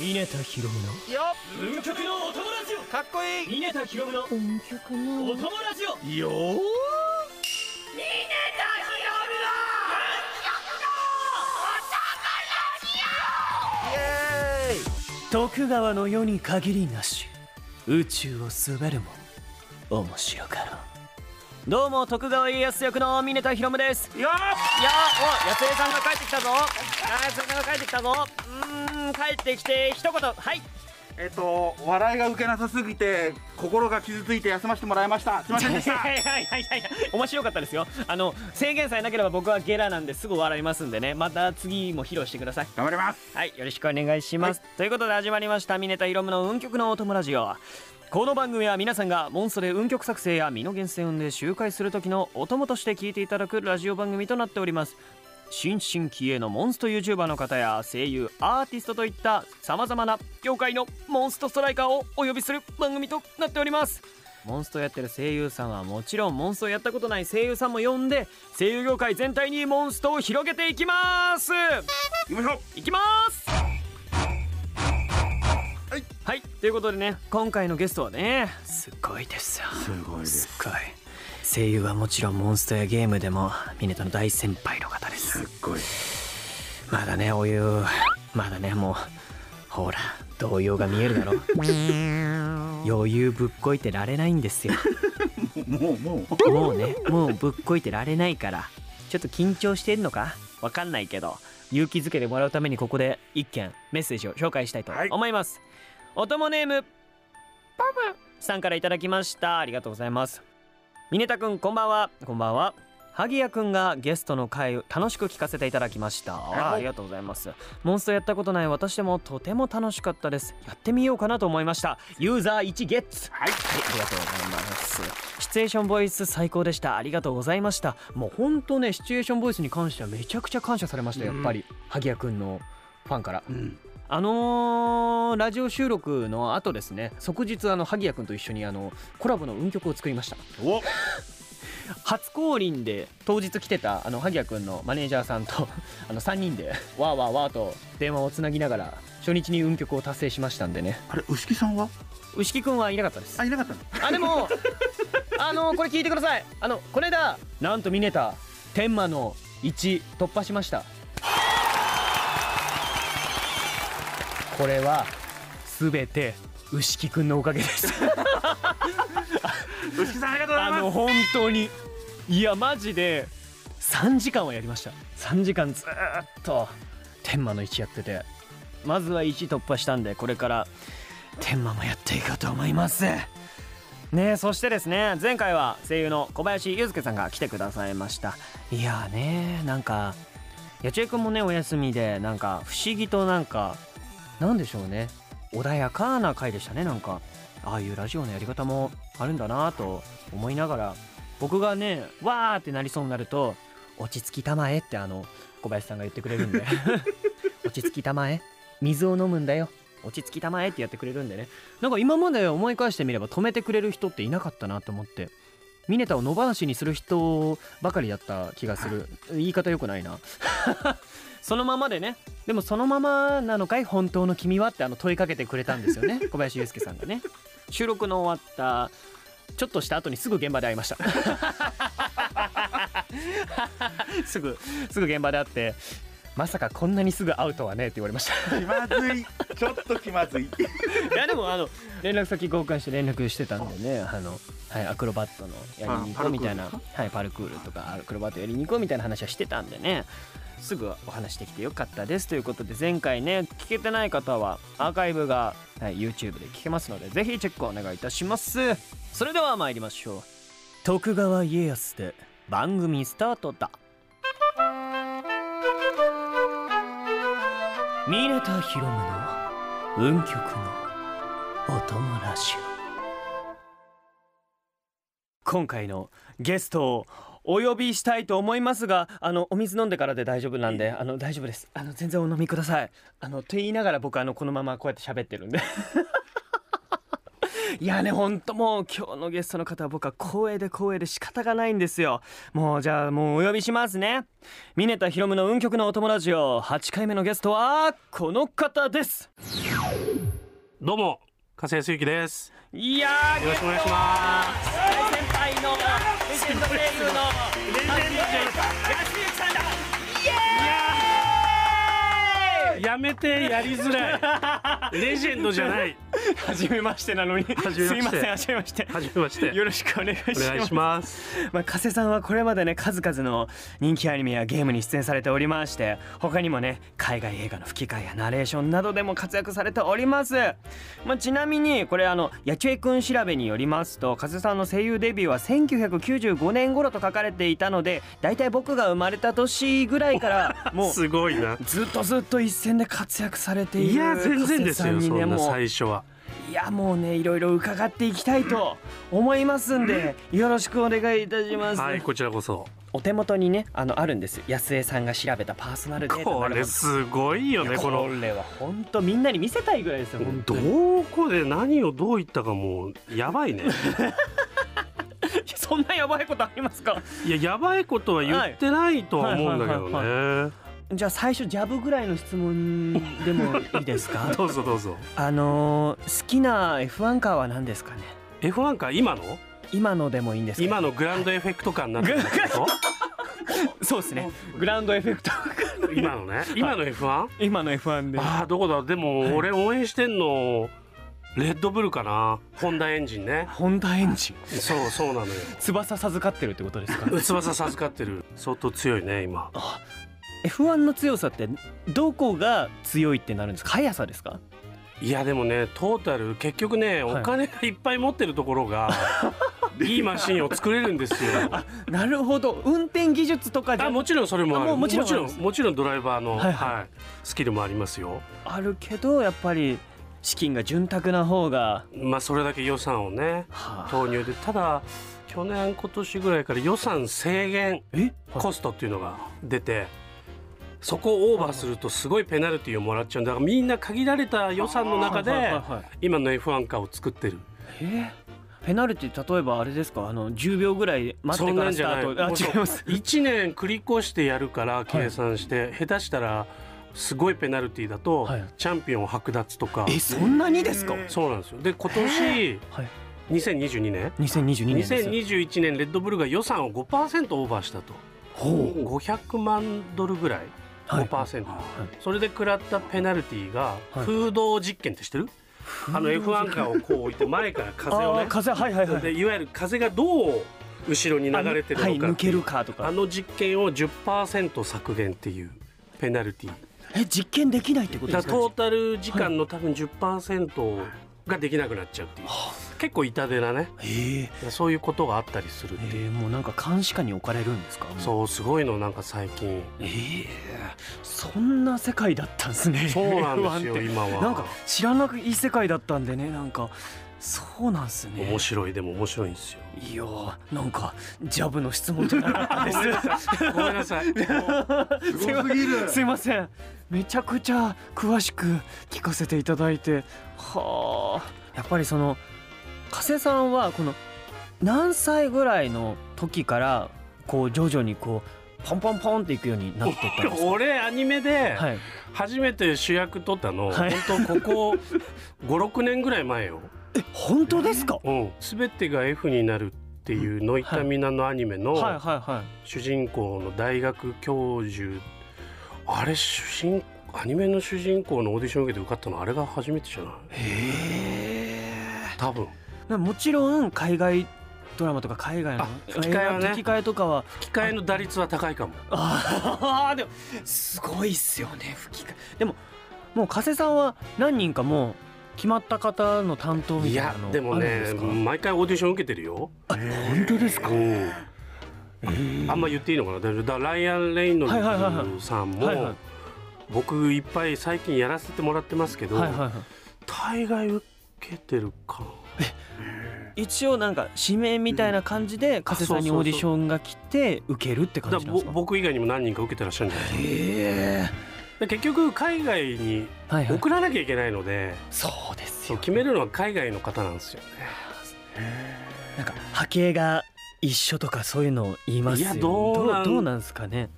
峰田ひろむのよ運極のお友ラジオかっこいい。峰田ひろむの運極のお友ラジオよ。ーイエーイ。徳川の世に限りなし宇宙を滑るも面白かろう。どうも徳川家康役の峰田ひろむです。よーいやーおやつえさんが帰ってきたぞやつえさんが帰ってきたぞ。うーん帰ってきて一言。はい。えっと笑いが受けなさすぎて心が傷ついて休ませてもらいました。すいませんでした。いやいやいやい。や面白かったですよ。あの制限さえなければ僕はゲラなんですぐ笑いますんでね。また次も披露してください。頑張ります。はいよろしくお願いします、ということで始まりました。峰田ひろむの運極のお供ラジオ。この番組は皆さんがモンストで運曲作成や身の源泉で周回する時のお供として聞いていただくラジオ番組となっております新進気鋭のモンスト YouTuber の方や声優アーティストといったさまざまな業界のモンストストライカーをお呼びする番組となっております。モンストやってる声優さんはもちろんモンストやったことない声優さんも呼んで声優業界全体にモンストを広げていきます。行きましょういきます。はい。はい。ということでね今回のゲストはねすっごいですよ。すごいです。すっごい声優はもちろんモンストやゲームでもミネタの大先輩の方です。すっごい。まだねお湯まだねもうほら動揺が見えるだろ 余裕ぶっこいてられないんですよ。もうもう。もうねもうぶっこいてられないから。ちょっと緊張してんのか？わかんないけど。勇気づけてもらうためにここで一件メッセージを紹介したいと思います、おともネームパブさんからいただきました。ありがとうございますミネタくんこんばんは。こんばんは。萩谷くんがゲストの回を楽しく聞かせていただきました。あありがとうございます。モンストやったことない私でもとても楽しかったです。やってみようかなと思いました。ユーザー1ゲッツ。はい。はい、ありがとうございます。シチュエーションボイス最高でした。ありがとうございました。もう本当ね、シチュエーションボイスに関してはめちゃくちゃ感謝されました。やっぱり、萩谷くんのファンから。うんあのーラジオ収録の後ですね、即日あの萩谷くんと一緒にあのコラボの運曲を作りました。お。初降臨で当日来てたあの萩谷くんのマネージャーさんとあの3人でわーわーわーと電話をつなぎながら初日に運曲を達成しましたんでね。あれ牛木さんは？牛木くんはいなかったです。あ。いなかったの？あでも あのこれ聞いてください。あのこれだなんとミネタ天満の1突破しましたこれは全て牛木くんのおかげです。牛木さんありがとうございます。あの本当に。いやマジで。3時間はやりました。3時間ずーっと天満の1やってて。まずは1突破したんでこれから天満もやっていこうと思います。ねえそしてですね前回は声優の小林祐介さんが来てくださいました。いやーねなんか八千恵くんもねお休みでなんか不思議となんかなんでしょうね。穏やかな回でしたねなんか。ああいうラジオのやり方もあるんだなと思いながら僕がねわーってなりそうになると落ち着きたまえってあの小林さんが言ってくれるんで。落ち着きたまえ。水を飲むんだよ。落ち着きたまえってやってくれるんでね。なんか今まで思い返してみれば止めてくれる人っていなかったなと思って。ミネタを野放しにする人ばかりだった気がする。言い方よくないなそのままでね。でもそのままなのかい？本当の君は？ってあの問いかけてくれたんですよね。小林祐介さんがね。収録の終わったちょっとした後にすぐ現場で会いました。すぐすぐ現場で会ってまさかこんなにすぐ会うとはねって言われました。気まずい。ちょっと気まずい。いやでもあの連絡先交換して連絡してたんでね。あの、はい、アクロバットのやりに行こうみたいな。はい、パルクールとかアクロバットやりに行こうみたいな話はしてたんでねすぐお話できてよかったです。ということで前回ね聞けてない方はアーカイブが、はい、YouTube で聞けますのでぜひチェックお願いいたします。それでは参りましょう。徳川家康で番組スタートだ。峰田ひろむの運極のお供ラジオ今回のゲストをお呼びしたいと思いますがあのお水飲んでからで大丈夫なんであの大丈夫です。あの全然お飲みください。あのと言いながら僕あのこのままこうやって喋ってるんで。いやねほんともう今日のゲストの方は僕は光栄で光栄で仕方がないんですよ。もうじゃあもうお呼びしますね。ミネタヒロムの運極のお友達を8回目のゲストはこの方です。どうも加瀬康之です。いやーよろしくお願いしますレジェンド声優の。レジェンドやめてやりづらい。レジェンドじゃない。初めましてなのに。すいません初めまして。はじめまして。よろしくお願いします。お願いします。まあ、加瀬さんはこれまでね数々の人気アニメやゲームに出演されておりまして他にもね海外映画の吹き替えやナレーションなどでも活躍されております、まあ、ちなみにこれあの野球くん調べによりますと加瀬さんの声優デビューは1995年頃と書かれていたのでだいたい僕が生まれた年ぐらいからもう すごいな。ずっとずっと一戦で活躍されているいや全然ですよねそんな最初は。いやもうねいろいろ伺っていきたいと思いますんでよろしくお願いいたします、はいこちらこそ。お手元にねあのあるんです安江さんが調べたパーソナルデータこれすごいよねここの。れは本当みんなに見せたいぐらいですよどに。こで何をどう言ったかもうやばいね。そんなやばいことありますか？いややばいことは言ってないとは思うんだけどはいはいねじゃあ最初ジャブぐらいの質問でもいいですか？どうぞどうぞ。あのー好きな F1 カーは何ですかね？F1 か今の？今のでもいいんですか今のグランドエフェクト感になって そうですね。グラウンドエフェクトと今のね？今の F1? 今の F1 で。ああどこだ？でも俺応援してんのレッドブルかな？ホンダエンジンね。ホンダエンジン？そうそうなのよ。翼授かってるってことですか？翼授かってる。相当強いね今 F1 の強さってどこが強いってなるんですか？速さですか？いやでもねトータル結局ねはい。お金がいっぱい持ってるところが いいマシンを作れるんですよ。なるほど。運転技術とかじゃあもちろんそれもある。あもちろん。もちろんもちろんドライバーの、はいはい。はいスキルもありますよ。あるけどやっぱり資金が潤沢な方が、まあそれだけ予算をねはあ、投入で。ただ去年今年ぐらいから予算制限え？コストっていうのが出てそこをオーバーするとすごいペナルティをもらっちゃうんだからみんな限られた予算の中ではいはいはいはい。今の F1 カーを作ってる。え？ーペナルティ例えばあれですか？あの10秒ぐらい待ってからスタート。あ違います。1年繰り越してやるから計算して、下手したらすごいペナルティだと、はい。チャンピオン剥奪とか。えそんなにですか？そうなんですよ。で今年はい。2022年？2022年です2021年レッドブルが予算を5%オーバーしたと。ほう。500万ドルぐらいはい。5%、それで食らったペナルティがはい。風洞実験って知ってる、あの F1 カーをこう置いて前から風をね。風はいはいはい。でいわゆる風がどう後ろに流れてるのかはい抜けるかとか。あの実験を10%削減っていうペナルティえ実験できないってことですか？トータル時間の多分10%ができなくなっちゃうっていう結構痛手だね。ええ。そういうことがあったりするっていう。えー、もうなんか監視下に置かれるんですか？う。そうすごいのなんか最近。ええそんな世界だったんですね。そうなんです F1 って。よ今は。なんか知らない世界だったんでねなんか。そうなんすね。面白いでも面白いんですよ。いやーなんかジャブの質問じゃなかったです。ごめんなさい。すごすぎる。すいません。めちゃくちゃ詳しく聞かせていただいて。はあ。やっぱりその加瀬さんはこの何歳ぐらいの時からこう徐々にこうポンポンポンっていくようになっていったんですか？俺アニメではい。初めて主役取ったの、はい。本当ここ56年ぐらい前よ、本当ですか？うん、全てが F になるっていうノイタミナのアニメの、主人公の大学教授あれ主人アニメの主人公のオーディション受けて受かったのあれが初めてじゃない？へ多分。えもちろん海外ドラマとか海外のあ吹き替えはね。吹き替えとかは吹き替えの打率は高いかも。ああ でもすごいっすよね吹き替え。でももう加瀬さんは何人かもう決まった方の担当みいたいなのやでもね毎回オーディション受けてるよ、あ本当ですか？うん。あんま言っていいのかな？だライアン・レイノルズさんも僕いっぱい最近やらせてもらってますけど、大概受けてるかな一応なんか指名みたいな感じで加瀬さんにオーディションが来て受けるって感じなんですか？僕以外にも何人か受けてらっしゃるんじゃないへえ。で結局海外にはいはい。送らなきゃいけないので、そうですそうすよね決めるのは海外の方なんですよね。なんか波形が一緒とかそういうのを言いますよいやどうなんどうなんですかね？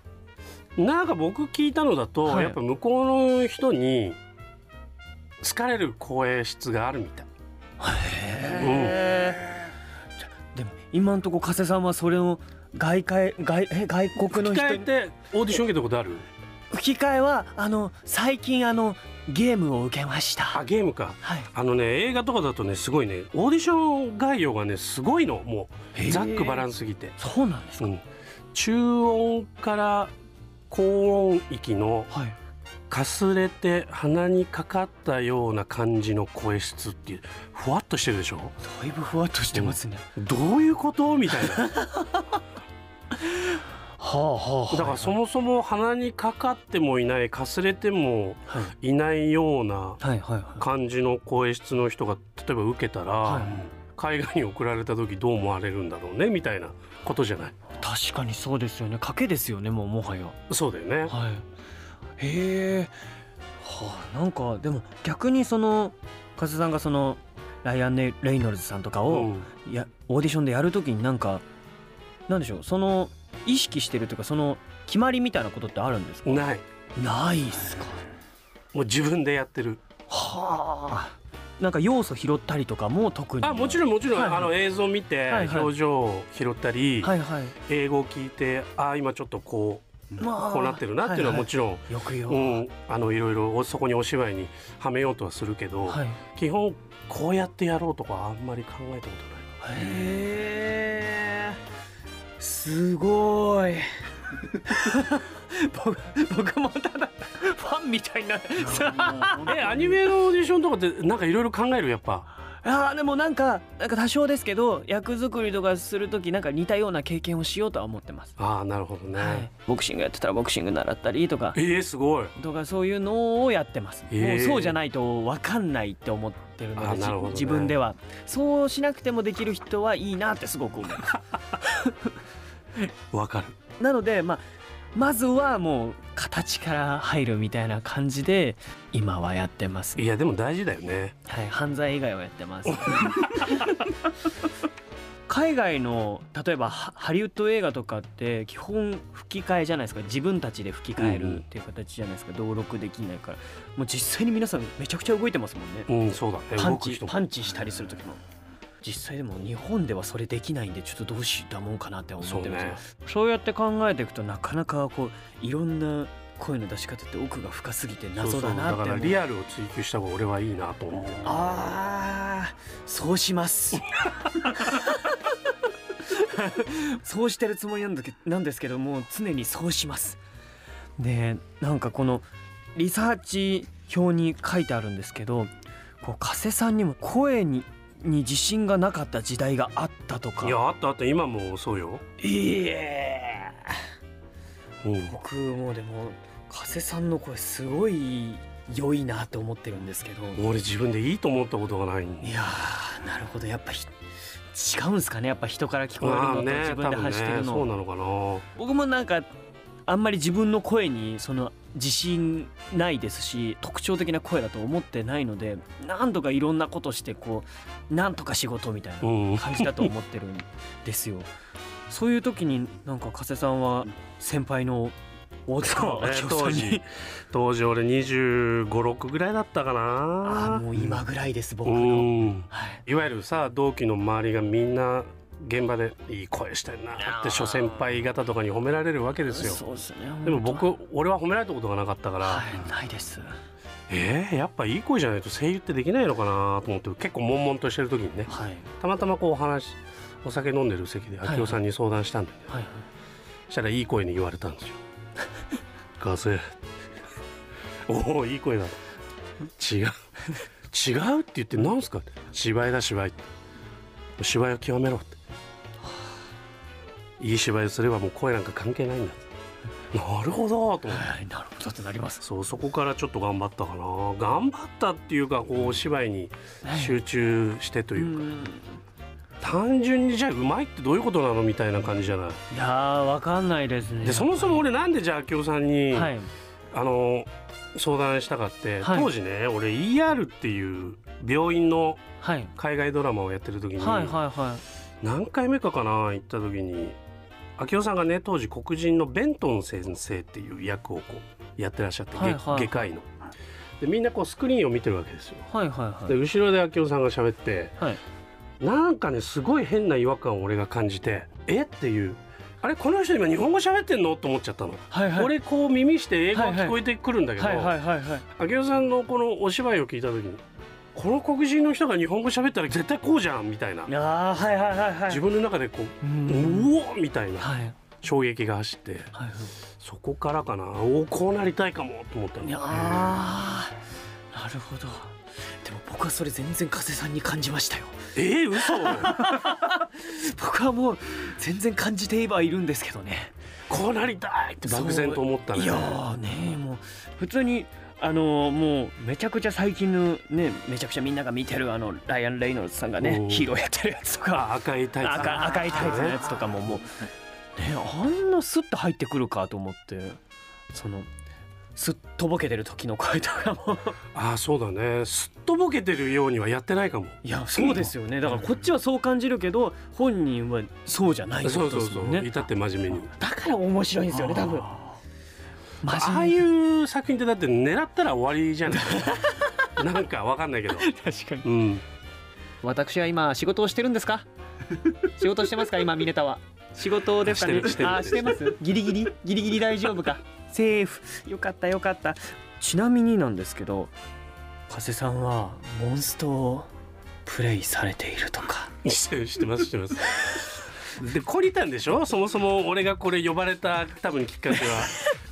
なんか僕聞いたのだと、はい。やっぱ向こうの人に好かれる声質があるみたいへえでも今んとこ加瀬さんはそれを外界外え外国の吹き替えてオーディション受けたことある？吹き替えはあの最近あのゲームを受けました。あゲームか。はい。あのね映画とかだとねすごいねオーディション概要がねすごいの。もうざっくばらんすぎて、そうなんですか、うん、中音から高音域のはいかすれて鼻にかかったような感じの声質っていうふわっとしてるでしょ？だいぶふわっとしてますね、どういうこと？みたいな。はあはあだからそもそも鼻にかかってもいないかすれてもはい。いないような感じの声質の人が例えば受けたら、はい。海外に送られた時どう思われるんだろうねみたいなことじゃない？確かにそうですよね。賭けですよねもうもはや。そうだよね。はいへえはあなんかでも逆にその加瀬さんがそのライアン・レイノルズさんとかを、やオーディションでやるときになんかなんでしょうその意識してるというかその決まりみたいなことってあるんですか？ない。ないっすか？もう自分でやってる。はあ。なんか要素拾ったりとかも特に。あもちろんもちろん、はいはい。あの映像見て表情を拾ったり、はいはい。英語を聞いてあ今ちょっとこうまあこうなってるなっていうのはもちろん、よくよ、うん、あのいろいろおそこにお芝居にはめようとはするけど、はい。基本こうやってやろうとかあんまり考えたことない。へえすごい。僕僕もただファンみたいな。えアニメのオーディションとかってなんかいろいろ考えるやっぱあーでもなんかなんか多少ですけど役作りとかする時なんか似たような経験をしようとは思ってます、ああなるほどね、はい、ボクシングやってたらボクシング習ったりとかえー、すごい。とかそういうのをやってます、へー。もうそうじゃないと分かんないって思ってるので、ね。自分では。そうしなくてもできる人はいいなってすごく思いますわかる。なのでまあまずはもう形から入るみたいな感じで今はやってます。いやでも大事だよね。はい犯罪以外はやってます。海外の例えばハハリウッド映画とかって基本吹き替えじゃないですか。自分たちで吹き替えるっていう形じゃないですか。登録できないから。もう実際に皆さんめちゃくちゃ動いてますもんね。うんそうだね。パンチパンチしたりする時も実際でも日本ではそれできないんでちょっとどうしたもんかなって思ってるんです。よそうね。そうやって考えていくとなかなかこういろんな声の出し方って奥が深すぎて謎だなって思う。そうそう。だからリアルを追求した方が俺はいいなと思ってるあーそうします。そうしてるつもりなんだけなんですけども常にそうします。でなんかこのリサーチ表に書いてあるんですけどこう加瀬さんにも声にに自信がなかった時代があったとか。いやあったあった。今もそうよ、いえうん、僕もでも加瀬さんの声すごい良いなと思ってるんですけど。俺自分でいいと思ったことがないんいやーなるほど。やっぱひ違うんですかね。やっぱ人から聞こえるのと自分で発してるの、ねそうなのかな。僕もなんかあんまり自分の声にその自信ないですし特徴的な声だと思ってないのでなんとかいろんなことしてこうなんとか仕事みたいなうん。感じだと思ってるんですよ。そういう時になんか加瀬さんは先輩の大塚明夫さんに当時。当時俺2 5 6ぐらいだったかあなーもう今ぐらいです僕うの。ん。はい。いわゆるさ同期の周りがみんな現場でいい声してんなって諸先輩方とかに褒められるわけですよ。そうですねでも僕俺は褒められたことがなかったから、はいないです。えー、やっぱいい声じゃないと声優ってできないのかなと思って結構悶々としてる時にねはい。たまたまこうお話お酒飲んでる席ではい。明夫さんに相談したんだよ、はいそしたらいい声に言われたんですよ「ガセ。おおいい声だ」違う。違うって言ってなんすか芝居だ芝居芝居を極めろっていい芝居をすればもう声なんか関係ないんだ。なるほどと思って。はいなるほどってなります。そうそこからちょっと頑張ったかな。頑張ったっていうかこうお芝居に集中してとういうか、ん。単純にじゃあうまいってどういうことなのみたいな感じじゃない？いやーわかんないですね。でそもそも俺なんでじゃあ明夫さんに、はい。あの相談したかって、はい。当時ね俺 ER っていう病院のはい。海外ドラマをやってる時に、はいはいは何回目かかな行った時に明夫さんがね当時黒人のベントン先生っていう役をこうやってらっしゃって、はいはい。外外科医の。でみんなこうスクリーンを見てるわけですよ。いはいはい。で後ろで明夫さんが喋ってはい。なんかねすごい変な違和感を俺が感じてえ？っていう。あれこの人今日本語喋ってんの？と思っちゃったの。はいはい。俺こう耳して英語が聞こえてくるんだけど、明夫さんのこのお芝居を聞いた時にこの黒人の人が日本語喋ったら絶対こうじゃんみたいな、あーはいはいはいはい。自分の中でこう、ううん。おみたいなはい。衝撃が走ってはいそこからかなおこうなりたいかもと思ったの。いなるほど。でも僕はそれ全然加瀬さんに感じましたよ。えー、嘘。僕はもう全然感じてはいるんですけどね。こうなりたいって漠然と思ったねいやーねもう普通にあのーもうめちゃくちゃ最近のねめちゃくちゃみんなが見てるあのライアン・レイノルズさんがねヒーローやってるやつとか。あ赤いタイツ。赤赤いタイツのやつとかももうねあんなスッと入ってくるかと思ってそのすっとぼけてる時の声とかも。あそうだね。すっとぼけてるようにはやってないかも。いやそうですよね。だからこっちはそう感じるけど本人はそうじゃないそうそうそう。至って真面目に。だから面白いんですよね多分。真ああいう作品ってだって狙ったら終わりじゃない？なんかわかんないけど。確かに。うん。私は今仕事をしてるんですか？仕事してますか？今ミネタは。仕事ですかね？してる。してる。あしてます？ギリギリ？ギリギリ大丈夫か？セーフ。よかったよかった。ちなみになんですけど加瀬さんはモンストをプレイされているとか。してるしてますしてますでコニタンでしょ？そもそも俺がこれ呼ばれた多分きっかけは。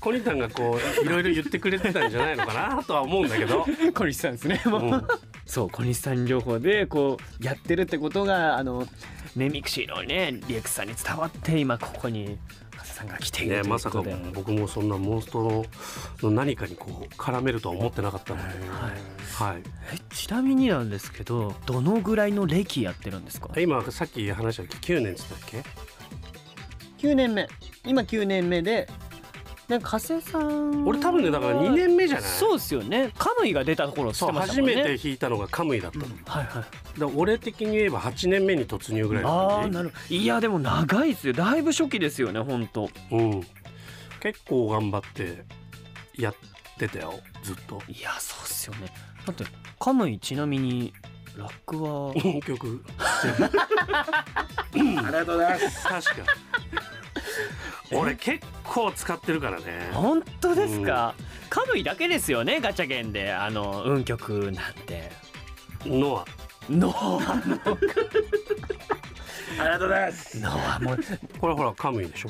コニタンがこういろいろ言ってくれてたんじゃないのかな？とは思うんだけど、小西さんですね。もう、うん。そう小西さん情報でこうやってるってことがあのねミクシーのねリエクさんに伝わって今ここにさんが来ているまさか僕もそんなモンストの何かにこう絡めるとは思ってなかったので、はい。はい、えちなみになんですけどどのぐらいの歴やってるんですか？今さっき話した9年っつったっけ？9年目。今9年目でなんか加瀬さん俺多分ねだから2年目じゃない？そうですよね。カムイが出た頃っつっそうてましたもんね。初めて弾いたのがカムイだったの、うん。はいはい。ら俺的に言えば8年目に突入ぐらいあの感じあなるいやでも長いですよ。だいぶ初期ですよね本当うん、結構頑張ってやってたよ。ずっと。いやそうっすよね。だってカムイちなみにラックは音曲。ありがとうございます。確か 俺結構使ってるからね。本当ですか、カムイだけですよねガチャゲンであの運曲なんて。ノア。ノアありがとうございます。ノアも。うこれほらカムイでしょ？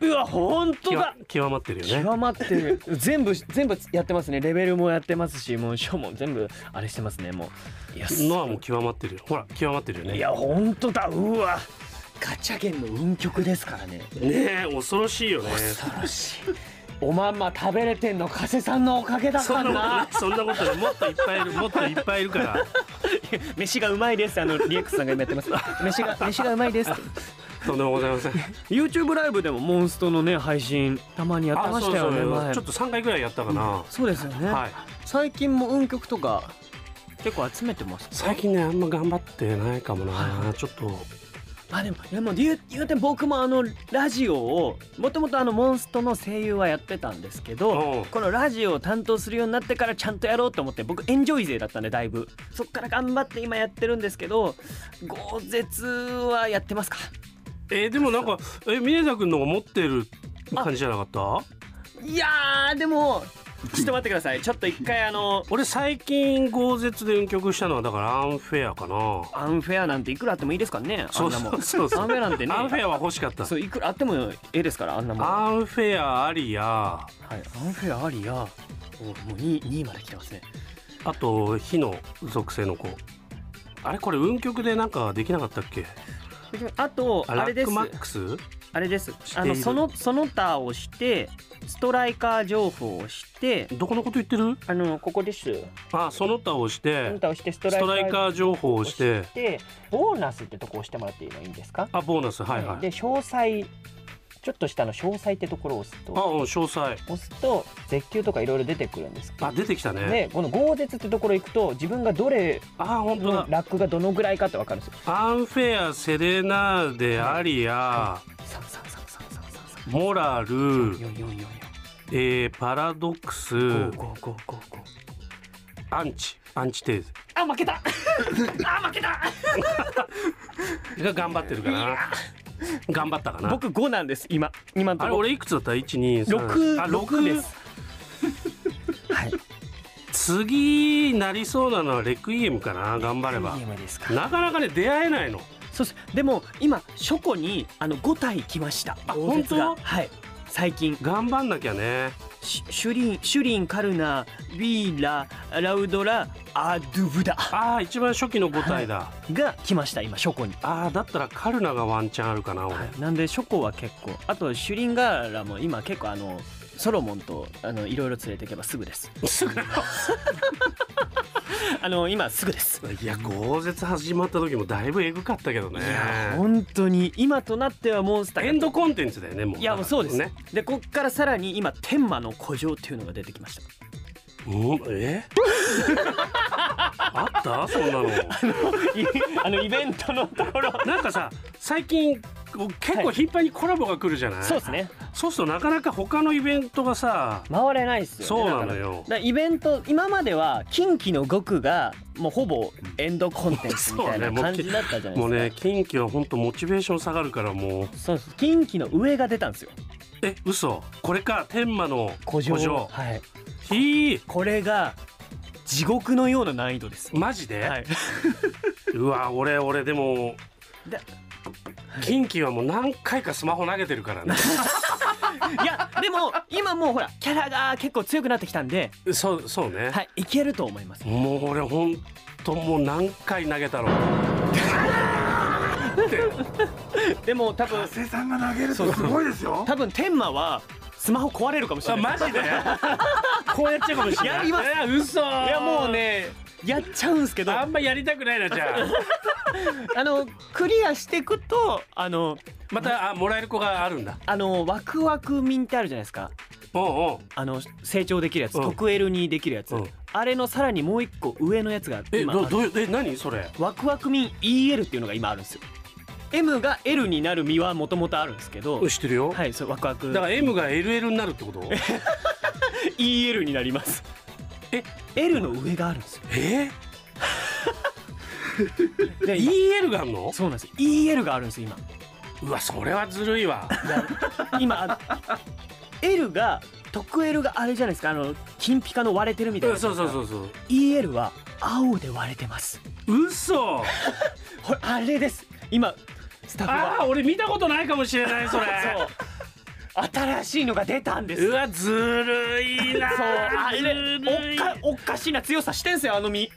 うわ本当だ。極極まってるよね。極まってる。全部全部やってますね。レベルもやってますしもうショーも全部あれしてますねもう。いやノアも極まってるよ。ほら極まってるよね。いや本当だ。うわガチャゲンの運曲ですからね。ねえ恐ろしいよね。恐ろしい。おまんま食べれてんの加瀬さんのおかげだかそんなそんなことない。もっといっぱいいるもっといっぱいいるから。飯がうまいです。あのリエックスさんが今やってます。飯が飯がうまいです。とんでもございません。YouTube ライブでもモンストのね配信たまにやってましたよね前。ちょっと3回ぐらいやったかな、そうですよね、はい。最近も運曲とか結構集めてます最近ねあんま頑張ってないかもな、はちょっとまあでもでも言う言うて僕もあのラジオをもともとあのモンストの声優はやってたんですけどうん。このラジオを担当するようになってからちゃんとやろうと思って僕エンジョイ勢だったんでだいぶ。そっから頑張って今やってるんですけど豪絶はやってますか？えーでもなんかえ峯田君のが持ってる感じじゃなかった？いやーでもちょっと待ってください。ちょっと一回あの俺最近豪絶で運極したのはだからアンフェアかな。アンフェアなんていくらあってもいいですからね。あそうそうそうそう。アンフェアなんてね。アンフェアは欲しかった。そういくらあってもええですからあんなもん。はアンフェアありや。い。アンフェアありや。おもう 2, 2位まで来てますね。あと火の属性の子。あれ？これ運曲でなんかできなかったっけ？あとあれです。ックマックス？あれです。あのそのその他をしてストライカー情報をしてどこのこと言ってる？あのここです。あその他をしそての他をしてストライカー情報をして。でボーナスってとこ押してもらっていいのいいんですか？あボーナス。はいはい。で詳細ちょっと下の詳細ってところを押すあと詳細。押すと絶叫とかいろいろ出てくるんですけどあ出てきたね。でこの豪絶ってところ行くと自分がどれあ本当のだラックがどのぐらいかってわかるんですよ。アンフェアセレナーデアリアモラルえーパラドックスアンチアンチテーゼあ負けたあ負けたが頑張ってるかな 頑張ったかな。僕五なんです今。今のとあれ俺いくつだった？一二三。六あ六です。はい。次なりそうなのはレクイエムかな？頑張れば。ゲームですか。なかなかね出会えないの。そうです。でも今書庫にあの五体来ました。あ本当？はい。最近。頑張んなきゃねシシュリンシュリンカルナビーララウドラアドゥブダ。ああ一番初期の5体だ、が来ました今書庫に。ああだったらカルナがワンチャンあるかな俺、はい、なんで書庫は結構。あとシュリンガーラも今結構あのソロモンとあのいろいろ連れていけばすぐです。すぐ？あの今すぐです。いや豪絶始まった時もだいぶエグかったけどね。いや本当に今となってはモンスターが。エンドコンテンツだよねもう。いやもうそうです。ね。でこっからさらに今天魔の古城っていうのが出てきました。うんえ？あった？そんなの。あのイベントのところ。なんかさ最近結構頻繁にコラボが来るじゃない、そうですね。そうするとなかなか他のイベントがさ回れないっすよねそうなのよ。イベント今までは近畿の5区がもうほぼエンドコンテンツみたいな感じだったじゃないもうですか。ね近畿は本当モチベーション下がるからもう。そうです。近畿の上が出たんですよ。え嘘。これか天魔の古城。はい。ひー。これが地獄のような難易度です。マジで、はい、うわ俺俺でも。で近畿はもう何回かスマホ投げてるからね。いやでも今もうほらキャラが結構強くなってきたんで。そうそうね、はいいけると思います。もう俺ほんともう何回投げたろう。でも多分加瀬さんが投げるとすごいですよ。多分天魔はスマホ壊れるかもしれあない。マジで？こうやっちゃうかもしれない。やります。いや嘘。いやもうねやっちゃうんですけど。あんまやりたくないなじゃあ。あのクリアしていくとあのまたあもらえる子があるんだ。あのワクワクミンってあるじゃないですか。おうおう。あの成長できるやつ、うん。特 L にできるやつ、うん。あれのさらにもう一個上のやつがえ今どどういうえ何？それ。ワクワクミン EL っていうのが今あるんですよ。M が L になる実はもともとあるんですけど。知ってるよ、はいそうワクワク。だから M が LL になるってこと？EL になりますえ L の上があるんですよ。え？で EL があんの？そうなんです EL があるんです今。うわそれはずるいわ。今あ L が特 L があれじゃないですか。あの金ピカの割れてるみたいなそうそうそううそう。EL は青で割れてます。嘘！ほれあれです。今スタッフあが。あ俺見たことないかもしれないそれ。そう新しいのが出たんです。うわずるいな。そう。あずれおっかおかしな強さしてんすよあの実。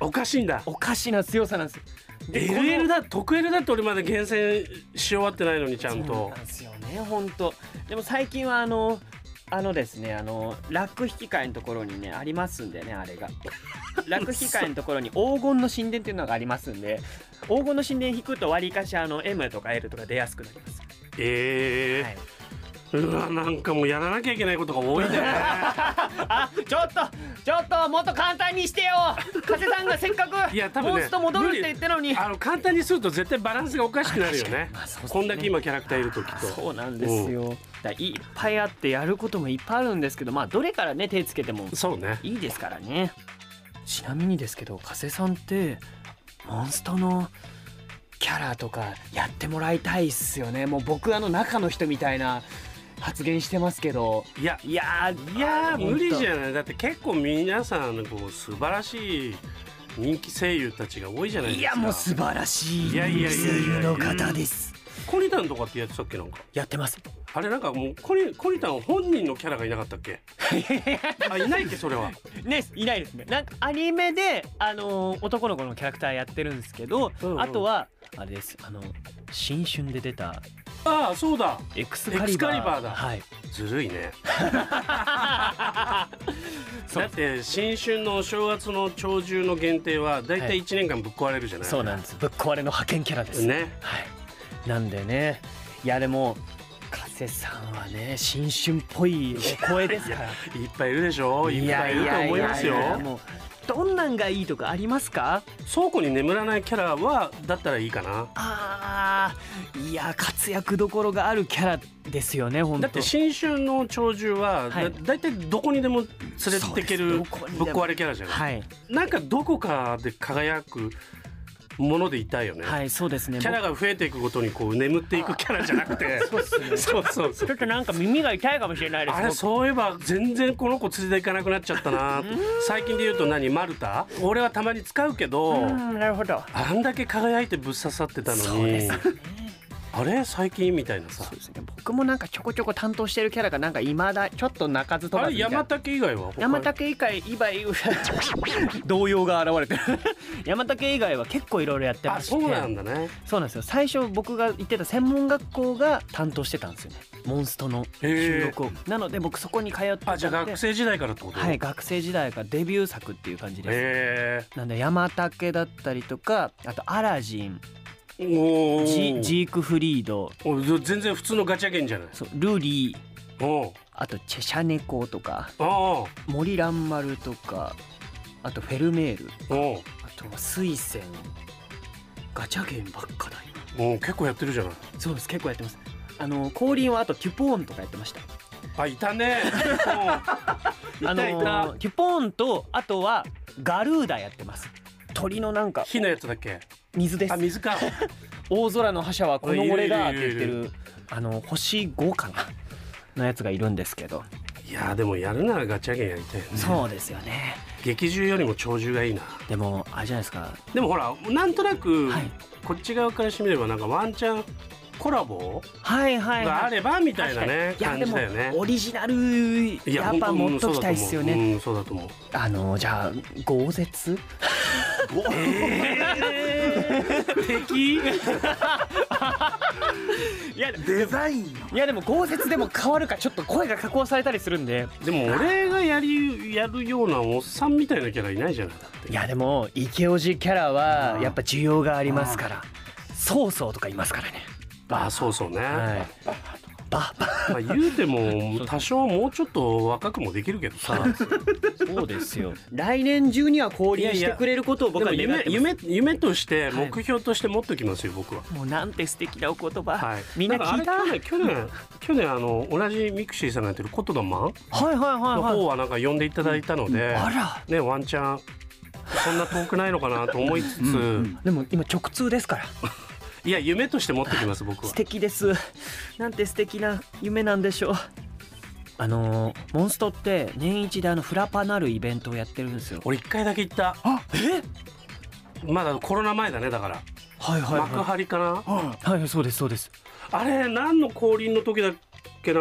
おかしいんだ。おかしな強さなんですよ。で LL だだ特 L だって俺まだ厳選し終わってないのにちゃんそうとなんですよね本当でも最近はあのあのですねあのラック引き換えのところにねありますんでねあれが。ラック引き換えのところに黄金の神殿っていうのがありますんで黄金の神殿引くと割りかしあの M とか L とか出やすくなります、えはい、えうわなんかもうやらなきゃいけないことが多いね。あちょっとちょっともっと簡単にしてよ。加瀬さんがせっかく いや多分ねモンスト戻るって言ってるのに。あの簡単にすると絶対バランスがおかしくなるよね。まあねこんだけ今キャラクターいると。きっとそうなんですよ、だからいっぱいあってやることもいっぱいあるんですけどまあどれからね手つけてもそうね。いいですからね。ちなみにですけど加瀬さんってモンストのキャラとかやってもらいたいっすよね。もう僕あの中の人みたいな発言してますけど。いやいやーいやー無理じゃゃない。だって結構皆さんこう素晴らしい人気声優たちが多いじゃないですか。いやもう素晴らしいいやいやいやいや声優の方です。コニタンとかってやってたっけなんか？やってます。あれなんかもうコニコニタン本人のキャラがいなかったっけ？あいないっけそれは。ねいないですね。なんかアニメであのー男の子のキャラクターやってるんですけど、うんうん。あとはあれです。あの新春で出たああそうだ。エクスカリバー。エクスカリバーだ。はい。ずるいね。だって新春のお正月の鳥獣の限定はだいたい。1年間ぶっ壊れるじゃない、そうなんです。ぶっ壊れの派遣キャラです。ね。はい。なんでね。いやでも加瀬さんはね新春っぽいお声ですから。いっぱいいるでしょ？いっぱいいると思いますよどんなんがいいとかありますか？倉庫に眠らないキャラはだったらいいかな。あーいや活躍どころがあるキャラですよね本当だって新春の鳥獣は、はい。だだいたいどこにでも連れていけるぶっ壊れキャラじゃない、はい。なんかどこかで輝くものでいたいよね、はいそうですね。キャラが増えていくごとにこう眠っていくキャラじゃなくて。そうっすね。そうそうそう。ちょっとなんか耳が痛いかもしれないですあれそういえば全然この子連れていかなくなっちゃったな。最近で言うと何？マルタ？俺はたまに使うけどうんなるほど。あんだけ輝いてぶっ刺さってたのに。あれ？最近？みたいなさ。ね僕もなんかちょこちょこ担当してるキャラがなんかいまだちょっと鳴かず飛ばずみたいな。山竹以外は他山竹以外以外動揺が現れてる。山竹以外は結構いろいろやってまして。あそうなんだね。そうなんですよ。最初僕が行ってた専門学校が担当してたんですよね。モンストの収録を。なので僕そこに通ってあじゃあ学生時代からってこと？はい学生時代からデビュー作っていう感じです。へなんで山竹だったりとかあとアラジンジジークフリード。お全然普通のガチャゲンじゃない。そうルリー。おあとチェシャネコとか。あ森蘭丸とか。あとフェルメール。あとは水仙ガチャゲンばっかだよお結構やってるじゃない。そうです結構やってます。あの降臨はあとテュポーンとかやってました。あいたね。あいたいのたテュポーンとあとはガルーダやってます鳥のなんか火のやつだっけ？水です。あ水か。大空の覇者はこの俺だって言ってるあの星5かなのやつがいるんですけど、いやでもやるならガチャゲンやりたいよね。そうですよね。劇中よりも鳥獣がいいな。でもあれじゃないですか。でもほらなんとなく、はい。こっち側からしてみればなんかワンチャンコラボ？はいはいがあればみたいなねいや感じだよね。でもオリジナルやっぱ持っときたいっすよね。うんそうだと思う。あのじゃあ豪絶？敵？いやデザインの。いやでも豪絶でも変わるかちょっと声が加工されたりするんで。でも俺がやりやるようなおっさんみたいなキャラいないじゃない。だっていやでもイケオジキャラはやっぱ需要がありますから。ソー。ソーとかいますからねあそうそうね、はい。ババまあ、言うても多少もうちょっと若くもできるけどさ。そうです。よ。来年中には降臨してくれることを僕は願ってます。夢夢夢としてはい。目標として持っておきますよ僕は。もうなんて素敵なお言葉、はい、みんな聞いた？去年去年去年あの同じミクシーさんがやってる「コトダマン」はいはいはいのはい。方はなんか呼んでいただいたので、あら。ねワンチャンそんな遠くないのかなと思いつつ、でも今直通ですからいや夢として持ってきます僕は。素。敵です。なんて素敵な夢なんでしょう。あのーモンストって年一であのフラパなるイベントをやってるんですよ。俺一回だけ行った。あえ？まだコロナ前だねだから、はいはい幕は張かな、い。はいそうですそうです。あれ何の降臨の時だっけな？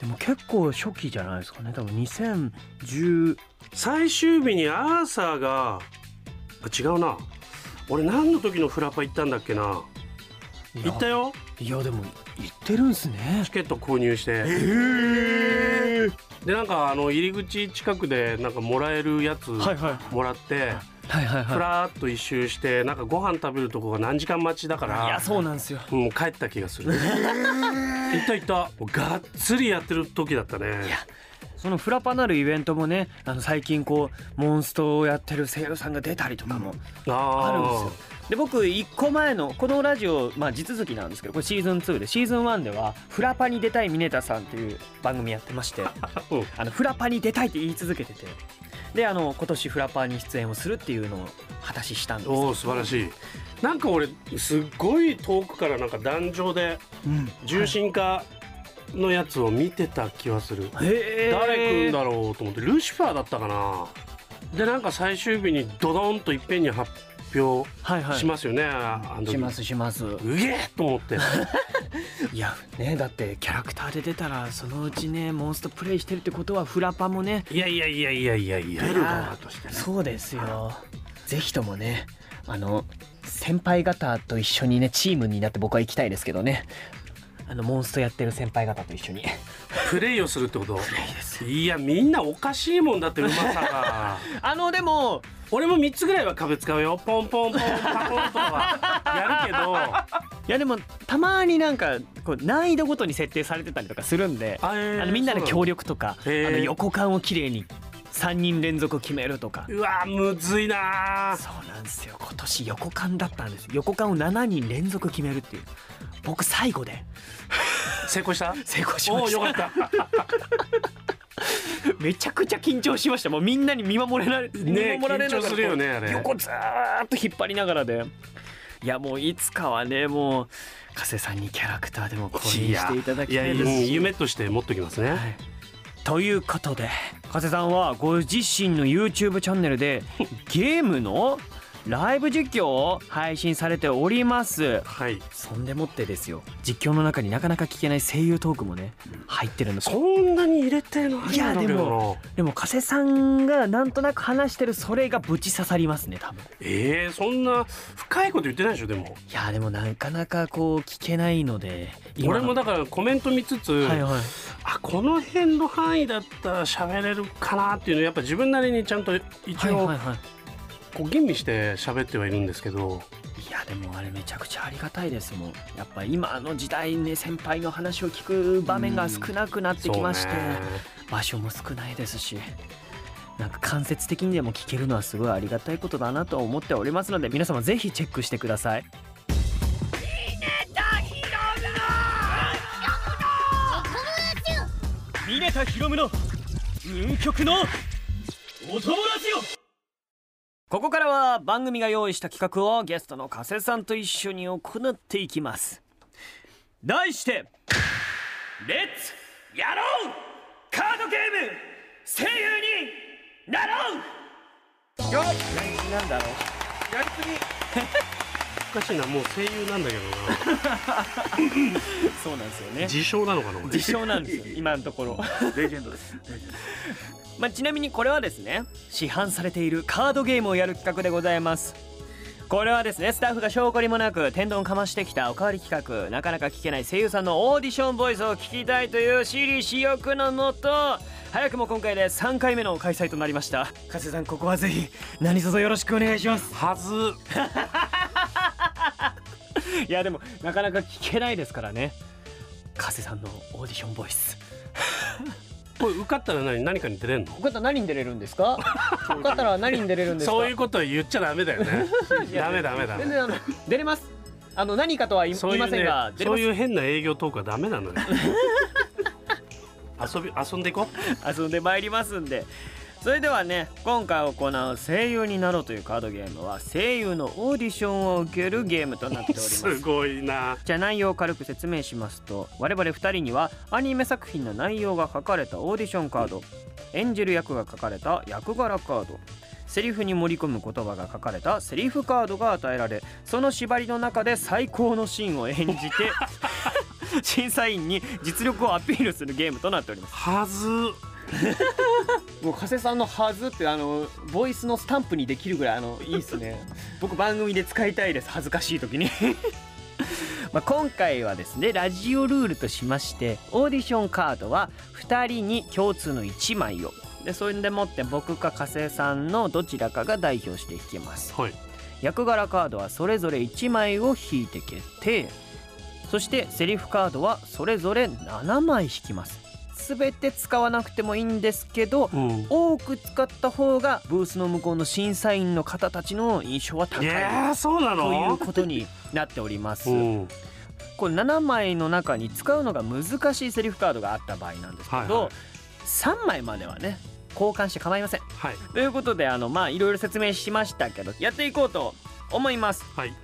でも結構初期じゃないですかね。多分2010最終日にアーサーがあ違うな俺何の時のフラパ行ったんだっけな？行ったよ。いやでも行ってるんすね。チケット購入して。でなんかあの入り口近くでなんかもらえるやつはいはい。もらってはいはいふらーっと一周してなんかご飯食べるとこが何時間待ちだかいやらそうなんですよ。もう帰った気がする。行った行った。がっつりやってる時だったねそのフラパなるイベントもねあの最近こうモンストをやってる声優さんが出たりとかもああるんですよ。で僕1個前のこのラジオ、まあ、地続きなんですけどこれシーズン2でシーズン1ではフラパに出たいミネタさんっていう番組やってまして う。んあのフラパに出たいって言い続けててであの今年フラパに出演をするっていうのを果たししたんです。おお素晴らしい。なんか俺すっごい遠くからなんか壇上でうん。重心化のやつを見てた気はする、誰来んだろうと思って。ルシファーだったかな。でなんか最終日にドドンといっぺんに発表はいはいしますよね、あの時。しますします。うげえと思って。いやねだってキャラクターで出たらそのうちねモンストプレイしてるってことはフラパもねいやいやいやいやいやいや。出る側としてね。そうですよ。ぜひともねあの先輩方と一緒にねチームになって僕は行きたいですけどねあのモンストやってる先輩方と一緒に。プレイをするってこと？いいですいやみんなおかしいもんだってうまさが。あのでも俺も3つぐらいは壁使うよ。ポンポンポンパコンとかはやるけどいやでもたまになんかこう難易度ごとに設定されてたりとかするんであのみんなで協力とかあの横間をきれいに3人連続決めるとか。うわむずいなそうなんですよ。今年横間だったんです横間を7人連続決めるっていう。僕最後で。成功した？成功しましおおよかたった。めちゃくちゃ緊張しました。もうみんなに見守れられ見ね守られながら横ずーっと引っ張りながらで。いやもういつかはねもう加瀬さんにキャラクターでも降臨していただきいやいやたいですし夢として持っときますね、はいということで加瀬さんはご自身の YouTube チャンネルでゲームのライブ実況を配信されております。はい。そんでもってですよ。実況の中になかなか聞けない声優トークもね入ってるんですそんなに入れてないいやでももでも加瀬さんがなんとなく話してるそれがぶち刺さりますね多分。えー、そんな深いこと言ってないでしょでも。いやでもなかなかこう聞けないので俺もだからコメント見つつ、はいはい。あこの辺の範囲だったら喋れるかなっていうのやっぱ自分なりにちゃんと一応はいはいはいこう吟味して喋ってはいるんですけど。いやでもあれめちゃくちゃありがたいですもん。やっぱ今の時代ね先輩の話を聞く場面が少なくなってきまして、場所も少ないですしなんか間接的にでも聞けるのはすごいありがたいことだなと思っておりますので皆様ぜひチェックしてください。ミネタヒロムの運極のお友達よここからは番組が用意した企画をゲストの加瀬さんと一緒に行っていきます。題してレッツやろうカードゲーム声優になろう!よっなんだろう。やりすぎ おかしいなもう声優なんだけど そうなんですよね。な自称なのかな俺自称なんですよ今のところ。レジェンドです。レジェンドまあ、ちなみにこれはですね市販されているカードゲームをやる企画でございます。これはですねスタッフが証拠りもなく天丼かましてきたおかわり企画。なかなか聞けない声優さんのオーディションボイスを聞きたいという私利私欲のもと早くも今回で3回目の開催となりました。加瀬さんここはぜひ何卒よろしくお願いします。はず いやでもなかなか聞けないですからね。加瀬さんのオーディションボイス。これ受かったら何何かに出れんの？よかったら何に出れるんですか？よかったら何に出れるんですか？そういうことは言っちゃダメだよね。ダメダメダメ全然あの出れます。あの何かとは言い言いませんそういうねが出れますそういう変な営業トークはダメなのよ。遊び遊んでいこう。遊んでまいりますんでそれではね今回行う声優になろうというカードゲームは声優のオーディションを受けるゲームとなっております。すごいな。じゃあ内容を軽く説明しますと我々2人にはアニメ作品の内容が書かれたオーディションカード演じる役が書かれた役柄カードセリフに盛り込む言葉が書かれたセリフカードが与えられその縛りの中で最高のシーンを演じて 審査員に実力をアピールするゲームとなっております。はず もう加瀬さんの「はず」ってあのボイスのスタンプにできるぐらいあのいいっすね。僕番組で使いたいです恥ずかしい時に。まあ今回はですねラジオルールとしましてオーディションカードは2人に共通の1枚を。でそれでもって僕か加瀬さんのどちらかが代表して引きます。はい。役柄カードはそれぞれ1枚を引いて決定。そしてセリフカードはそれぞれ7枚引きます全て使わなくてもいいんですけどうん多く使った方がブースの向こうの審査員の方たちの印象は高いいやーそうなというのことになっております。うんこれ7枚の中に使うのが難しいセリフカードがあった場合なんですけど、はいはい3枚まではね交換して構いません。はいということであのまあいろいろ説明しましたけどやっていこうと思います。はい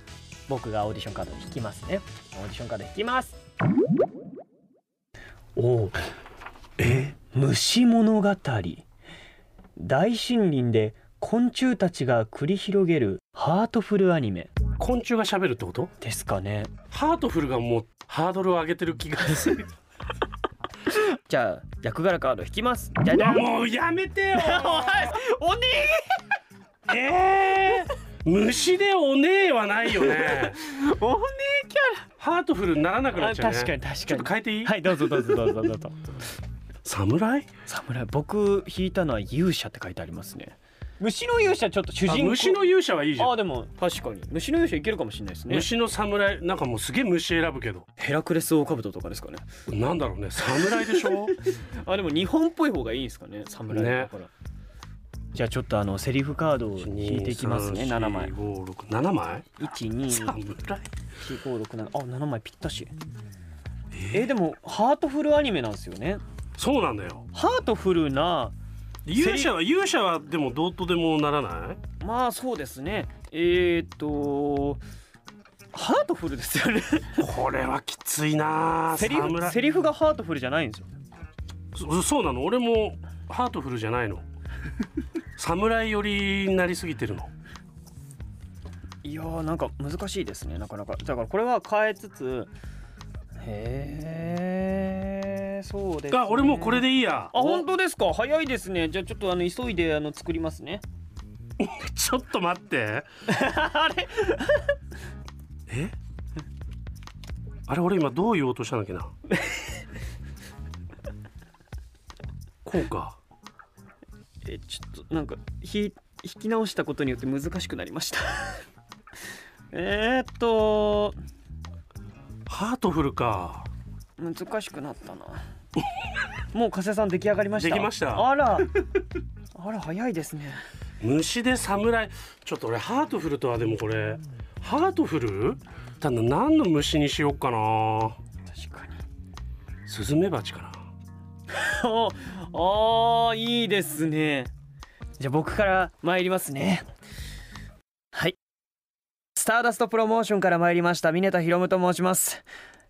僕がオーディションカードを引きますね。オーディションカード引きます。おおえ？虫物語。大森林で昆虫たちが繰り広げるハートフルアニメ。昆虫が喋るってこと？ですかね。ハートフルがもうハードルを上げてる気がする。じゃあ役柄カード引きます。じゃいじゃもうやめてよ。おね えー、虫でおねえはないよね。おねキハートフルにならなくャラなっちゃうね。確かに確ちょっとかに変えていい、はいどうぞどうぞどうぞどうぞ侍？侍。僕引いたのは勇者って書いてありますね。虫の勇者ちょっと主あ人公。虫の勇者はいいじゃん。あでも確かに。虫の勇者いけるかもしれないですね。虫の侍なんかもうすげえ虫選ぶけど。ヘラクレスオオカブトとかですかね。なんだろうね。侍でしょ？あでも日本っぽい方がいいですかね。侍だから、じゃあちょっとあのセリフカードを引いていきますね。7枚。7枚？1 2侍？4 5 6 7あ7枚ぴったし。えでもハートフルアニメなんですよねそうなんだよ。ハートフルな勇者は勇者はでもどうとでもならない？まあそうですね。えー、っとハートフルですよね。これはきついな。セリフ侍セリフがハートフルじゃないんですよ。そそうなの？俺もハートフルじゃないの。侍寄りになりすぎてるの。いやーなんか難しいですね。なかなか。だからこれは変えつつへえそうです、ね、あ俺もうこれでいいや。あ本当ですか？早いですね。じゃあちょっとあの急いであの作りますね。ちょっと待って。あれ？え？あれ俺今どう言おうとしたんだっけな？こうか。えちょっとなんかひ引き直したことによって難しくなりました。えーっとハートフルか。難しくなったな。もう加瀬さん出来上がりました。できました。あら。あら早いですね。虫で侍。ちょっと俺ハートフルとはでもこれハートフル？ただ何の虫にしようかな。確かに。スズメバチかな。ああーいいですね。じゃあ僕から参りますね。はいスターダストプロモーションから参りました。峯田大夢と申します。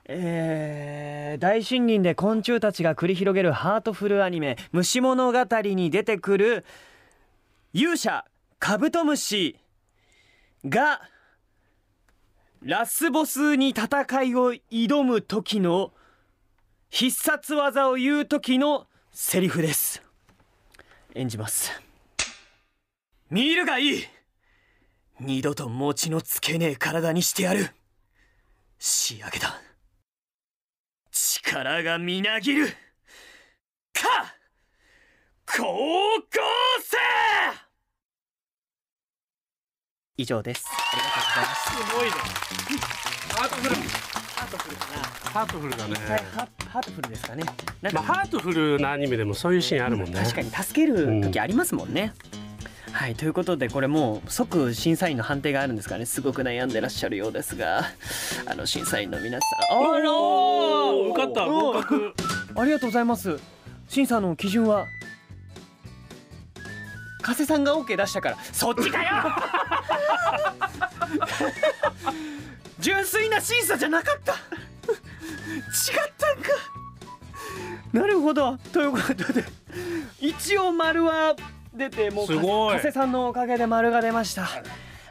えー、大森林で昆虫たちが繰り広げるハートフルアニメ「虫物語」に出てくる勇者カブトムシがラスボスに戦いを挑む時の必殺技を言う時のセリフです。演じます。見るがいい。二度と餅のつけねえ体にしてやる。仕上げだ。力がみなぎる。か！高校生！以上です。ありがとうございます。すごいね。ハートフルハートフルかハートフルだね、ハハートフルですかね。なんかまあ、ハートフルなアニメでもそういうシーンあるもんね。確かに助ける時ありますもんね、はいということでこれもう即審査員の判定があるんですからね。すごく悩んでらっしゃるようですがあの審査員の皆さん。あらおー。受かった合格。ありがとうございます。審査の基準は加瀬さんが OK 出したから。そっちかよ純粋な審査じゃなかった。違ったんか。なるほど。ということで一応丸は出てもうすごい。加瀬さんのおかげで丸が出ました。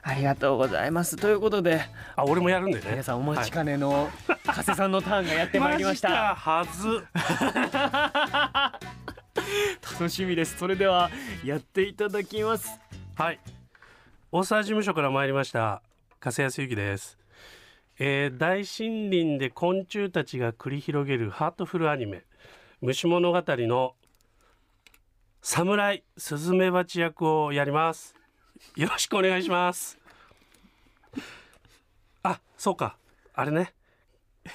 ありがとうございます。ということであ俺もやるんだよね。皆さんお待ちかねの加瀬さんのターンがやってまいりました、はず。楽しみです。それではやっていただきます。はい。大沢事務所から参りました加瀬康之です、えー大森林で昆虫たちが繰り広げるハートフルアニメ虫物語の侍スズメバチ役をやります。よろしくお願いします。あそうか。あれね。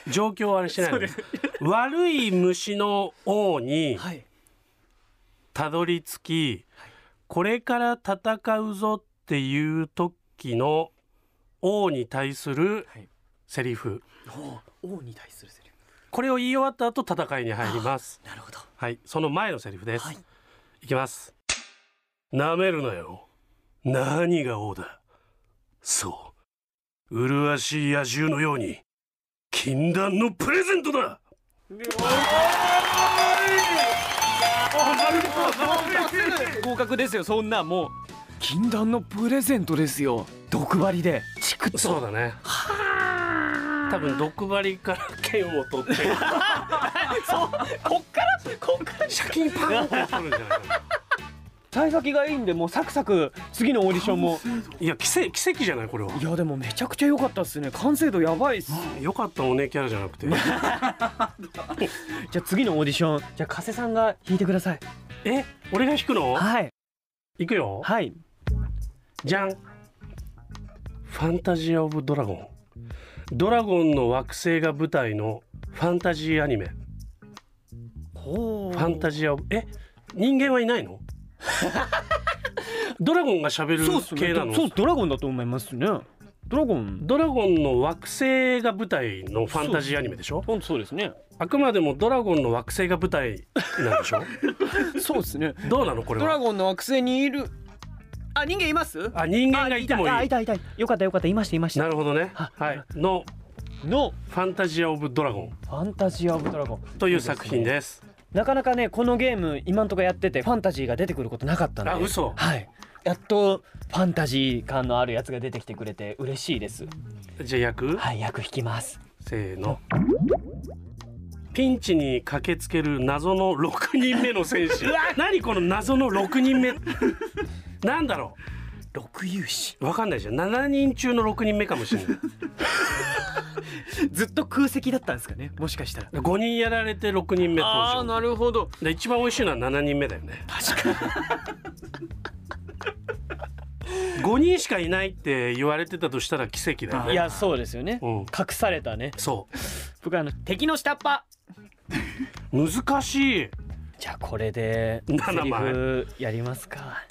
状況はあれしないのね。悪い虫の王にはい。たどり着きこれから戦うぞっていう時の王に対するはいセリフ。王に対するセリフ。これを言い終わった後戦いに入ります。なるほど。はいその前のセリフです、はい。い、きます。なめるなよ。何が王だ。そう。麗しい野獣のように禁断のプレゼントだ。合格ですよそんなもう禁断のプレゼントですよ毒針でチクッとそうだね多分毒針から剣を取って。そうこっからこっから。シャキンパンって取るんじゃない。かな幸先がいいんでもうサクサク次のオーディションも。いや奇跡奇跡じゃないこれは。いやでもめちゃくちゃ良かったっすね。完成度やばいっす。よかったおねキャラじゃなくて。じゃあ次のオーディション。じゃあ加瀬さんが弾いてください。え俺が弾くの？はい。いくよ。はい。じゃん。ファンタジー・オブ・ドラゴンドラゴンの惑星が舞台のファンタジーアニメ。ほファンタジー・オブえ？人間はいないの？ドラゴンが喋る系なの？そうドラゴンだと思いますね。ドラゴン。ドラゴンの惑星が舞台のファンタジーアニメでしょ？ほんとそうですね。あくまでもドラゴンの惑星が舞台なんでしょ？そうですね。どうなのこれドラはゴンの惑星にいるあ人間います？あ人間がいてもいい。あいたいたよかったよかった。いましたいました。なるほどね。あはい。のの。ファンタジア・オブ・ドラゴン。ファンタジー・オブ・ドラゴン。という作品です。なかなかねこのゲーム今んとこやっててファンタジーが出てくることなかったんで。あ嘘。はい。やっとファンタジー感のあるやつが出てきてくれて嬉しいです。じゃあ役？はい役引きます。せーの。ピンチに駆けつける謎の6人目の戦士。何この謎の6人目？なんだろ六勇士。うわかんないじゃん。7人中の6人目かもしれない。ずっと空席だったんですかね？もしかしたら。5人やられて6人目登場。なるほど。で一番美味しいのは7人目だよね。確かに。5人しかいないって言われてたとしたら奇跡だよね。いやそうですよね、うん。隠されたね。そ僕あの敵の下っ端。う難しい。じゃあこれでセ7リやりますか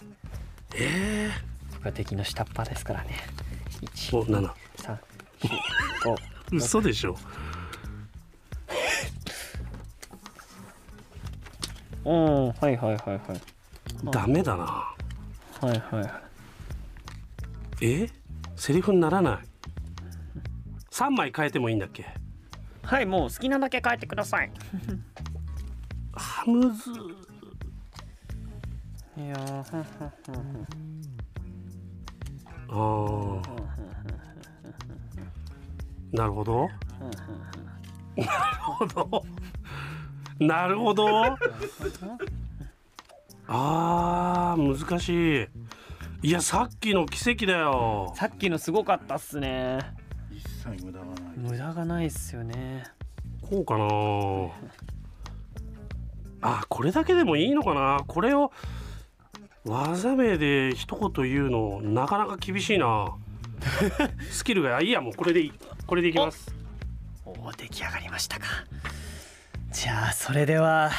え僕は敵の下っ端ですからね。ー、お1 7 3 4 5嘘でしょ。うんはいはいはいはい。ダメだな。はいはいはい。え？セリフにならない。3枚変えてもいいんだっけ？はいもう好きなだけ書いてください。あむずいやーあーなるほど。なるほど。なるほど。あー難しい。いやさっきの奇跡だよ。さっきのすごかったっすね。一切無駄がない。無駄がないっすよね。こうかな。あこれだけでもいいのかな。これを技名で一言言うのなかなか厳しいな。スキルがいいやもうこれでいい。これでいきます。おお出来上がりましたか。じゃあそれでは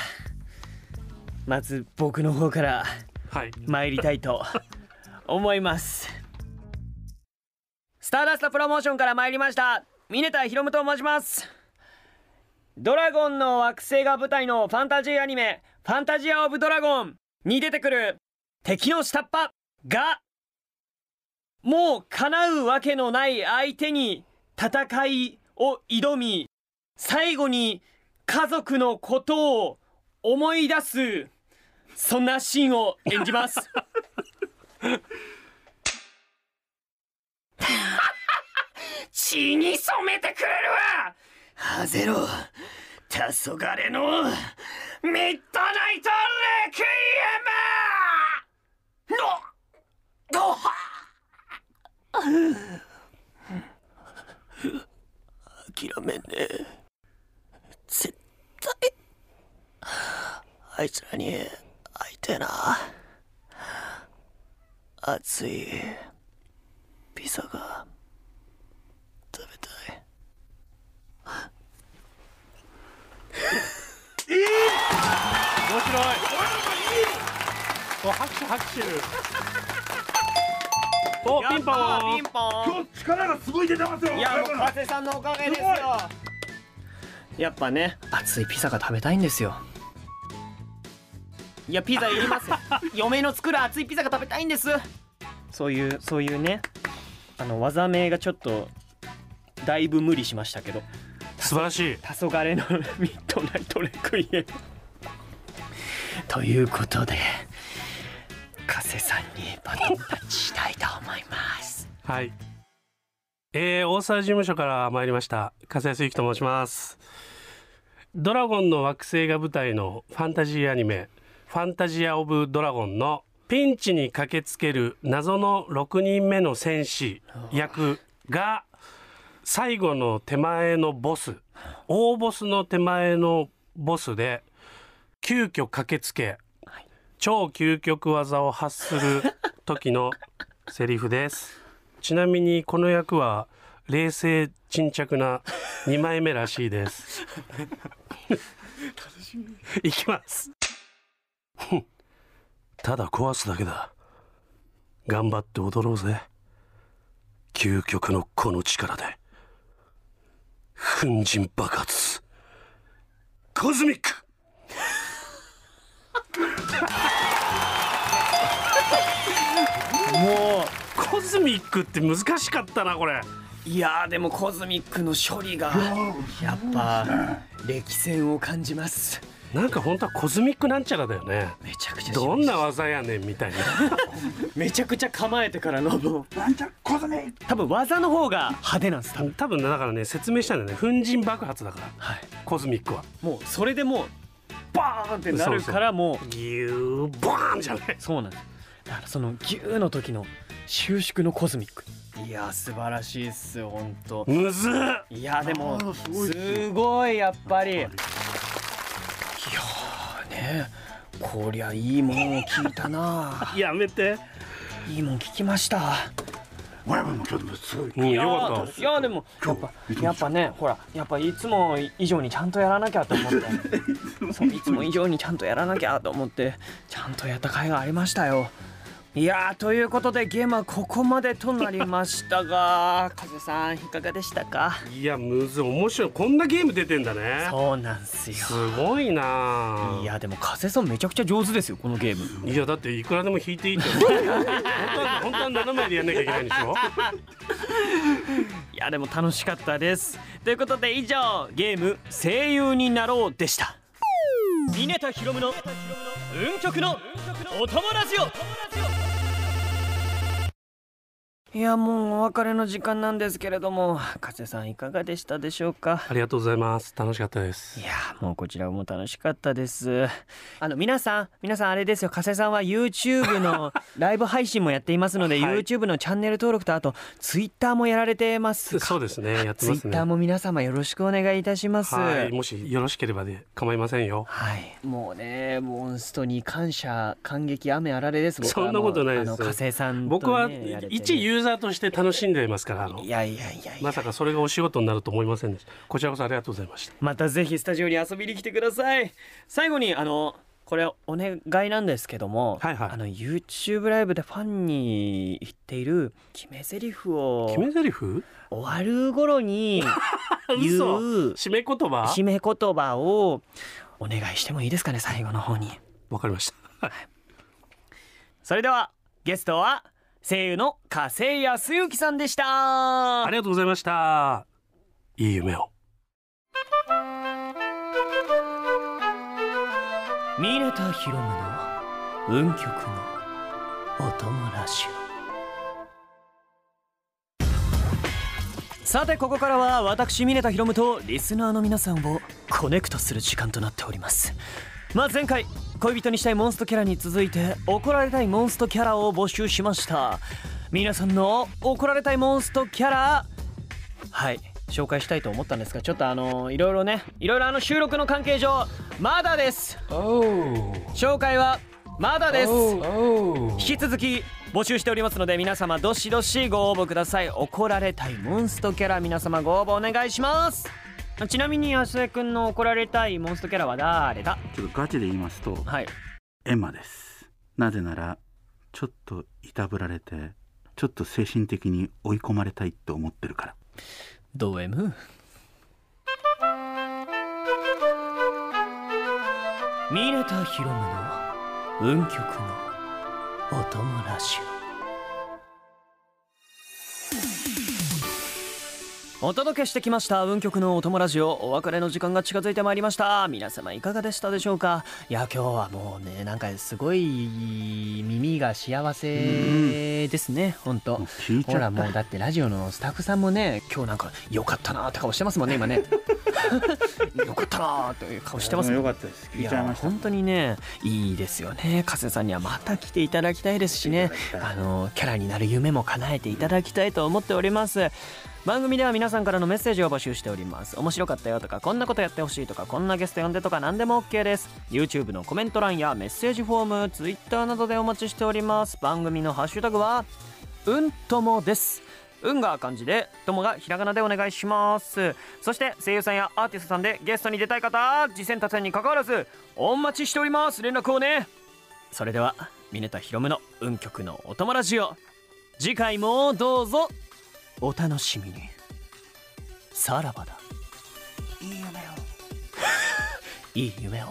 まず僕の方からはい。参りたいと思います。スターダストプロモーションから参りました峰田ひろむと申します。ドラゴンの惑星が舞台のファンタジーアニメ「ファンタジア・オブ・ドラゴン」に出てくる敵の下っ端がもう叶うわけのない相手に戦いを挑み最後に家族のことを思い出すそんなシーンを演じます。血に染めてくれるわ！ハゼロ黄昏のミッドナイトレクイエム諦めんね絶対あいつらに会いてえな。熱いピザが食べたい。面白い。お拍手拍手。おピンポン。ピンポン。今日力がすごい出てますよいやもう加瀬さんのおかげですよ。やっぱね熱いピザが食べたいんですよ。いやピザいります 嫁の作る熱いピザが食べたいんです。そういうそういうねあの技名がちょっとだいぶ無理しましたけど。素晴らしい。黄昏のミッドナイトレクイエ。ムということで加瀬さんにバトンタッチしたいと思います。はい。えー、大沢事務所から参りました。笠安由紀と申します。ドラゴンの惑星が舞台のファンタジーアニメファンタジア・オブ・ドラゴンのピンチに駆けつける謎の6人目の戦士役が最後の手前のボス大ボスの手前のボスで急遽駆けつけ超究極技を発する時のセリフです。ちなみにこの役は冷静沈着な2枚目らしいです。いきます。ただ壊すだけだ。頑張って踊ろうぜ。究極のこの力で。粉塵爆発。コズミック！もコズミックって難しかったなこれ。ういやーでもコズミックの処理がやっぱ歴戦を感じます。なんか本当はコズミックなんちゃらだよね。めちゃくちゃどんな技やねんみたいな。めちゃくちゃ構えてからのもう。なんちゃコズミ。多分技の方が派手なんです多分。多分ねだからね説明したんだよね。粉塵爆発だから。はい。コズミックは。もうそれでもうバーンってなるからもうギューバーンじゃない。そうなんです。だからそのギューの時の収縮のコズミック。いや素晴らしいっすよ本当。むずっ。いやでもすごいやっぱり。いやーねこりゃいいもんを聞いたな。やめて。いいもん聞きました親分も今日でもすごい。うんいやよかった。ーいやでもやっぱやっぱねほらやっぱいつも以上にちゃんとやらなきゃと思って。そういつも以上にちゃんとやらなきゃと思ってちゃんとやった甲斐がありましたよいやーということでゲームはここまでとなりましたが 風さんいかがでしたか？いやむずい面白い。こんなゲーム出てんだね。そうなんすよ。すごいな。いやでも風さんめちゃくちゃ上手ですよこのゲーム。いやだっていくらでも弾いていいって。本当は本当は斜めでやんなきゃいけないんでしょ？いやでも楽しかったです。ということで以上ゲーム声優になろうでした。峰田ひろむの運極のお供ラジオいやもうお別れの時間なんですけれども加瀬さんいかがでしたでしょうか？ありがとうございます。楽しかったです。いやもうこちらも楽しかったです。あの皆さん皆さんあれですよ。加瀬さんは YouTube の ライブ配信もやっていますので、はい。YouTube のチャンネル登録とあと Twitter もやられてます。そうですね。やってますね。Twitter も皆様よろしくお願いいたします。はい。もしよろしければで構いませんよ。はい、もうねモンストに感謝感激雨あられです。そんなことないです。あの加瀬さんと、ね、僕は一ユーザーとして楽しんでいますからあの。いやいやいやまさかそれがお仕事になると思いませんでした。こちらこそありがとうございました。またぜひスタジオに遊びに来てください。最後にあのこれお願いなんですけども、はいはい。あの YouTube ライブでファンに言っている決め台詞を決め台詞？終わる頃に 言嘘う締め言葉？締め言葉をお願いしてもいいですかね最後の方に。わかりました。それではゲストは声優の加瀬康之さんでした。ありがとうございました。いい夢を。峰田ひろむの運極のお供ラジオさてここからは私峰田ひろむとリスナーの皆さんをコネクトする時間となっておりますまあ前回恋人にしたいモンストキャラに続いて怒られたいモンストキャラを募集しました。皆さんの怒られたいモンストキャラはい紹介したいと思ったんですがちょっとあのいろいろねいろいろあの収録の関係上まだです。紹介はまだです。引き続き募集しておりますので皆様どしどしご応募ください。怒られたいモンストキャラ皆様ご応募お願いしますちなみに安江くんの怒られたいモンストキャラは誰だ？ちょっとガチで言いますとはい。エンマです。なぜならちょっといたぶられてちょっと精神的に追い込まれたいって思ってるから。ド M 峰田ひろむの運極のお供ラジオお届けしてきました運極のお供ラジオお別れの時間が近づいてまいりました。皆様いかがでしたでしょうか？いや今日はもうねなんかすごい耳が幸せですね本当もう聞いちほらもうだってラジオのスタッフさんもね今日なんか良かったなーって顔してますもんね今ね。良かったなーっていう顔してますもん。よかったです。聞いちゃいました。本当にねいいですよね。加瀬さんにはまた来ていただきたいですしね。あのキャラになる夢も叶えていただきたいと思っております番組では皆さんからのメッセージを募集しております。面白かったよとかこんなことやってほしいとかこんなゲスト呼んでとか何でも OK です。YouTube のコメント欄やメッセージフォーム Twitter などでお待ちしております。番組のハッシュタグはうんともです。運が漢字で友がひらがなでお願いします。そして声優さんやアーティストさんでゲストに出たい方次戦多戦に関わらずお待ちしております。連絡をね。それでは峰田ひろむの運極のお供ラジオ次回もどうぞ。お楽しみに。さらばだ。いい夢を。いい夢を